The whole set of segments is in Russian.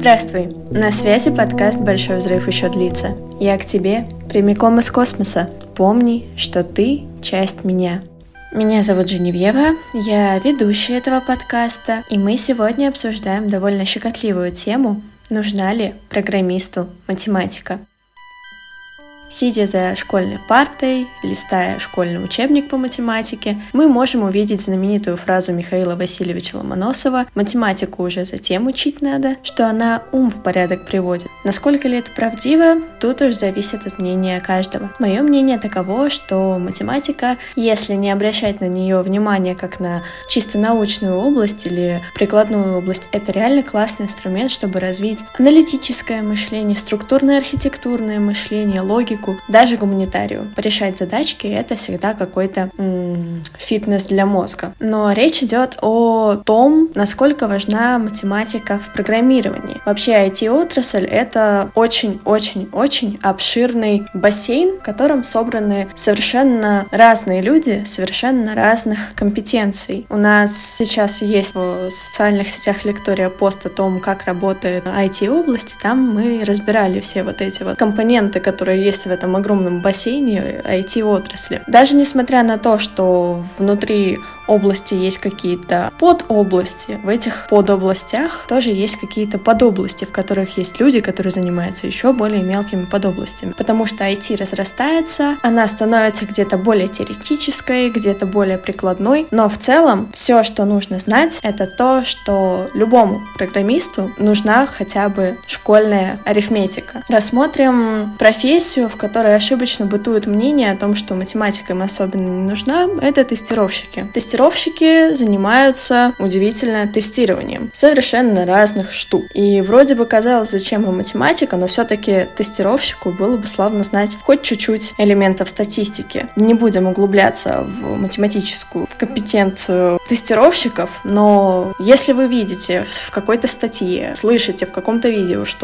Здравствуй! На связи подкаст «Большой взрыв еще длится». Я к тебе прямиком из космоса. Помни, что ты часть меня. Меня зовут Женевьева, я ведущая этого подкаста, и мы сегодня обсуждаем довольно щекотливую тему «Нужна ли программисту математика?». Сидя за школьной партой, листая школьный учебник по математике, мы можем увидеть знаменитую фразу Михаила Васильевича Ломоносова «Математику уже затем учить надо, что она ум в порядок приводит». Насколько ли это правдиво, тут уж зависит от мнения каждого. Мое мнение таково, что математика, если не обращать на нее внимание как на чисто научную область или прикладную область, это реально классный инструмент, чтобы развить аналитическое мышление, структурное архитектурное мышление, логику, логику, даже гуманитарию. Решать задачки — это всегда какой-то м- фитнес для мозга. Но речь идет о том, насколько важна математика в программировании. Вообще IT-отрасль — это очень-очень-очень обширный бассейн, в котором собраны совершенно разные люди, совершенно разных компетенций. У нас сейчас есть в социальных сетях лектория пост о том, как работает IT-область, там мы разбирали все вот эти вот компоненты, которые есть этом огромном бассейне IT-отрасли. Даже несмотря на то, что внутри области есть какие-то подобласти, в этих подобластях тоже есть какие-то подобласти, в которых есть люди, которые занимаются еще более мелкими подобластями. Потому что IT разрастается, она становится где-то более теоретической, где-то более прикладной, но в целом все, что нужно знать, это то, что любому программисту нужна хотя бы школьная арифметика. Рассмотрим профессию, в которой ошибочно бытует мнение о том, что математика им особенно не нужна, это тестировщики. Тестировщики занимаются удивительно тестированием совершенно разных штук. И вроде бы казалось, зачем им математика, но все-таки тестировщику было бы славно знать хоть чуть-чуть элементов статистики. Не будем углубляться в математическую компетенцию тестировщиков, но если вы видите в какой-то статье, слышите в каком-то видео, что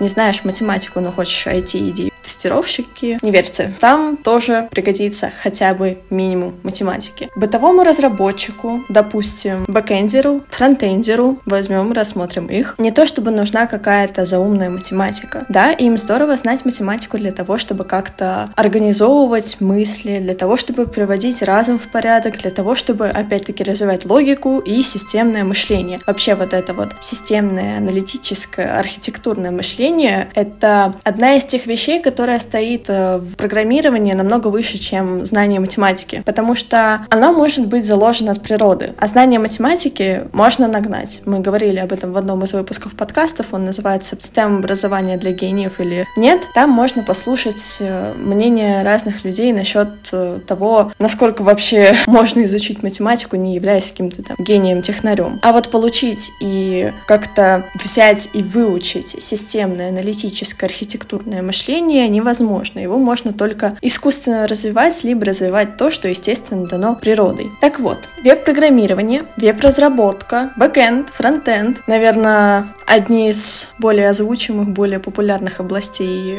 не знаешь математику, но хочешь IT, иди тестировщики, не верьте, там тоже пригодится хотя бы минимум математики. Бытовому разработчику, допустим, бэкэндеру, фронтендеру, возьмем рассмотрим их, не то чтобы нужна какая-то заумная математика. Да, им здорово знать математику для того, чтобы как-то организовывать мысли, для того, чтобы приводить разум в порядок, для того, чтобы, опять-таки, развивать логику и системное мышление. Вообще вот это вот системное, аналитическое, архитектурное мышление — это одна из тех вещей, которые которая стоит э, в программировании намного выше, чем знание математики, потому что оно может быть заложено от природы, а знание математики можно нагнать. Мы говорили об этом в одном из выпусков подкастов, он называется «Система образования для гениев» или «Нет». Там можно послушать э, мнение разных людей насчет э, того, насколько вообще можно изучить математику, не являясь каким-то там гением-технарем. А вот получить и как-то взять и выучить системное, аналитическое, архитектурное мышление невозможно. Его можно только искусственно развивать, либо развивать то, что, естественно, дано природой. Так вот, веб-программирование, веб-разработка, бэкэнд, фронтенд, наверное, одни из более озвучимых, более популярных областей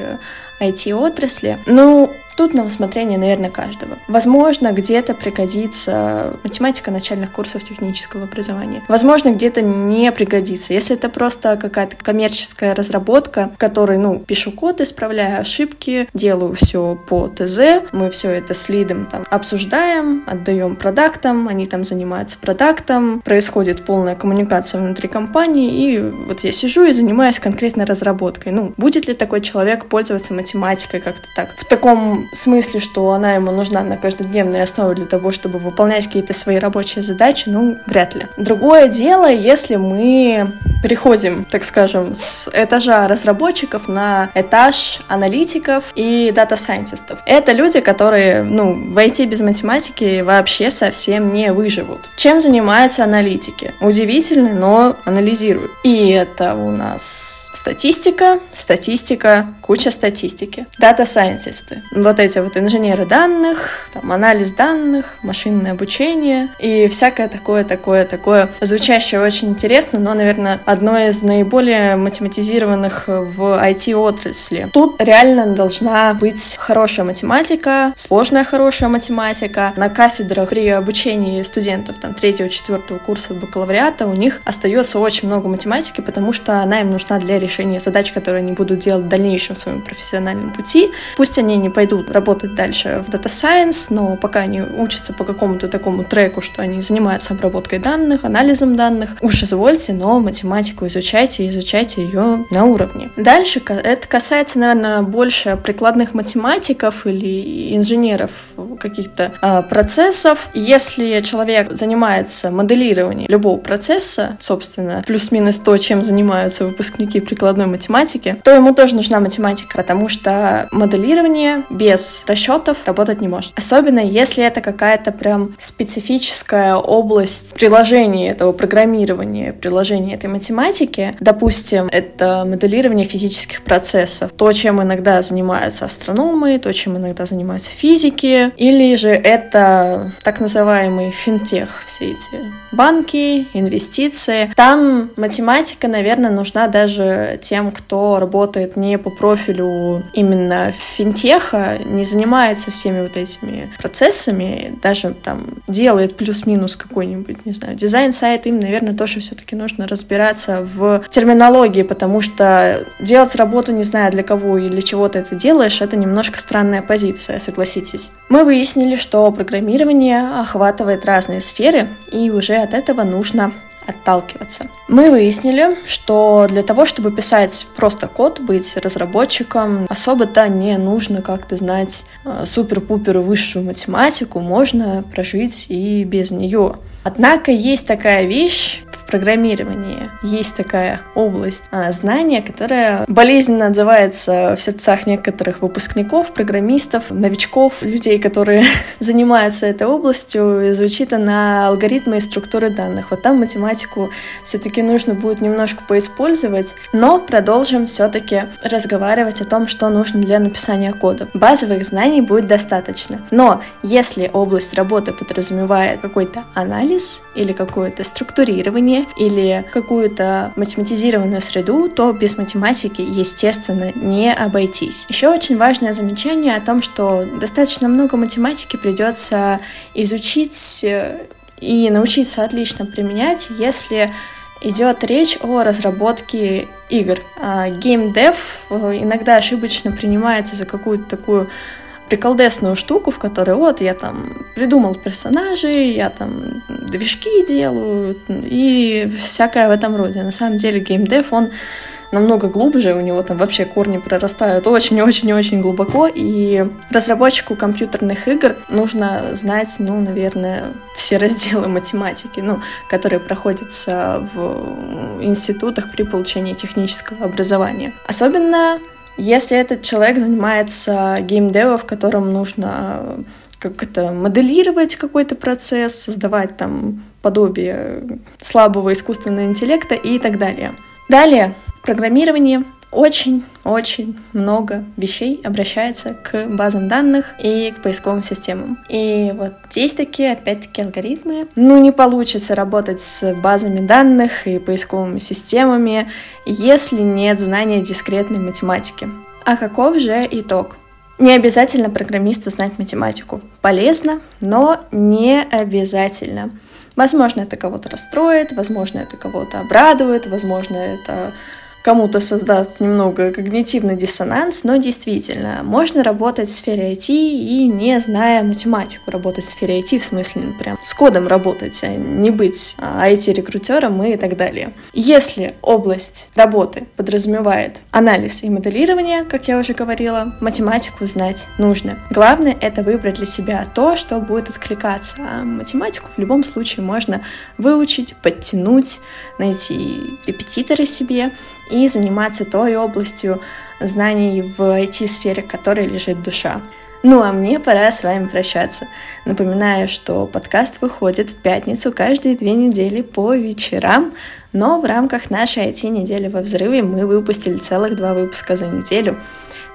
IT-отрасли. Э, ну, Тут на усмотрение, наверное, каждого. Возможно, где-то пригодится математика начальных курсов технического образования. Возможно, где-то не пригодится. Если это просто какая-то коммерческая разработка, в которой, ну, пишу код, исправляю ошибки, делаю все по ТЗ, мы все это с лидом там обсуждаем, отдаем продуктам, они там занимаются продуктом, происходит полная коммуникация внутри компании, и вот я сижу и занимаюсь конкретной разработкой. Ну, будет ли такой человек пользоваться математикой как-то так? В таком смысле, что она ему нужна на каждодневной основе для того, чтобы выполнять какие-то свои рабочие задачи, ну, вряд ли. Другое дело, если мы переходим, так скажем, с этажа разработчиков на этаж аналитиков и дата-сайентистов. Это люди, которые, ну, в IT без математики вообще совсем не выживут. Чем занимаются аналитики? Удивительно, но анализируют. И это у нас статистика, статистика, куча статистики. Дата-сайентисты. Вот эти вот инженеры данных, там, анализ данных, машинное обучение и всякое такое, такое, такое, звучащее очень интересно, но, наверное, одной из наиболее математизированных в IT-отрасли. Тут реально должна быть хорошая математика, сложная хорошая математика. На кафедрах при обучении студентов там третьего, четвертого курса бакалавриата у них остается очень много математики, потому что она им нужна для решения задач, которые они будут делать в дальнейшем в своем профессиональном пути. Пусть они не пойдут работать дальше в Data Science, но пока они учатся по какому-то такому треку, что они занимаются обработкой данных, анализом данных, уж извольте, но математику изучайте, изучайте ее на уровне. Дальше это касается, наверное, больше прикладных математиков или инженеров каких-то э, процессов. Если человек занимается моделированием любого процесса, собственно, плюс-минус то, чем занимаются выпускники прикладной математики, то ему тоже нужна математика, потому что моделирование без расчетов работать не может. Особенно если это какая-то прям специфическая область приложения этого программирования, приложения этой математики. Допустим, это моделирование физических процессов. То, чем иногда занимаются астрономы, то, чем иногда занимаются физики. Или же это так называемый финтех, все эти банки, инвестиции. Там математика, наверное, нужна даже тем, кто работает не по профилю именно финтеха, не занимается всеми вот этими процессами, даже там делает плюс-минус какой-нибудь, не знаю, дизайн-сайт, им, наверное, тоже все-таки нужно разбираться в терминологии, потому что делать работу, не знаю, для кого и для чего ты это делаешь, это немножко странная позиция, согласитесь. Мы выяснили, что программирование охватывает разные сферы, и уже от этого нужно отталкиваться. Мы выяснили, что для того, чтобы писать просто код, быть разработчиком, особо-то не нужно как-то знать э, супер-пупер высшую математику, можно прожить и без нее. Однако есть такая вещь, программировании есть такая область а, знания, которая болезненно отзывается в сердцах некоторых выпускников, программистов, новичков, людей, которые занимаются этой областью. Звучит она алгоритмы и структуры данных. Вот там математику все-таки нужно будет немножко поиспользовать, но продолжим все-таки разговаривать о том, что нужно для написания кода. Базовых знаний будет достаточно. Но если область работы подразумевает какой-то анализ или какое-то структурирование, или какую-то математизированную среду, то без математики, естественно, не обойтись. Еще очень важное замечание о том, что достаточно много математики придется изучить э, и научиться отлично применять, если идет речь о разработке игр. Геймдев э, иногда ошибочно принимается за какую-то такую приколдесную штуку, в которой вот я там придумал персонажей, я там движки делаю и всякое в этом роде. На самом деле геймдев, он намного глубже, у него там вообще корни прорастают очень-очень-очень глубоко, и разработчику компьютерных игр нужно знать, ну, наверное, все разделы математики, ну, которые проходятся в институтах при получении технического образования. Особенно если этот человек занимается геймдевом, в котором нужно э, как это моделировать какой-то процесс, создавать там подобие слабого искусственного интеллекта и так далее. Далее, программирование очень-очень много вещей обращается к базам данных и к поисковым системам. И вот здесь такие, опять-таки, алгоритмы. Ну, не получится работать с базами данных и поисковыми системами, если нет знания дискретной математики. А каков же итог? Не обязательно программисту знать математику. Полезно, но не обязательно. Возможно, это кого-то расстроит, возможно, это кого-то обрадует, возможно, это кому-то создаст немного когнитивный диссонанс, но действительно, можно работать в сфере IT и не зная математику, работать в сфере IT, в смысле, ну, прям с кодом работать, а не быть IT-рекрутером и так далее. Если область работы подразумевает анализ и моделирование, как я уже говорила, математику знать нужно. Главное — это выбрать для себя то, что будет откликаться, а математику в любом случае можно выучить, подтянуть, найти репетиторы себе — и заниматься той областью знаний в IT-сфере, в которой лежит душа. Ну а мне пора с вами прощаться. Напоминаю, что подкаст выходит в пятницу каждые две недели по вечерам, но в рамках нашей IT-недели во взрыве мы выпустили целых два выпуска за неделю.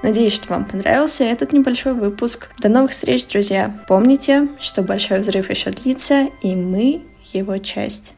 Надеюсь, что вам понравился этот небольшой выпуск. До новых встреч, друзья! Помните, что большой взрыв еще длится, и мы его часть.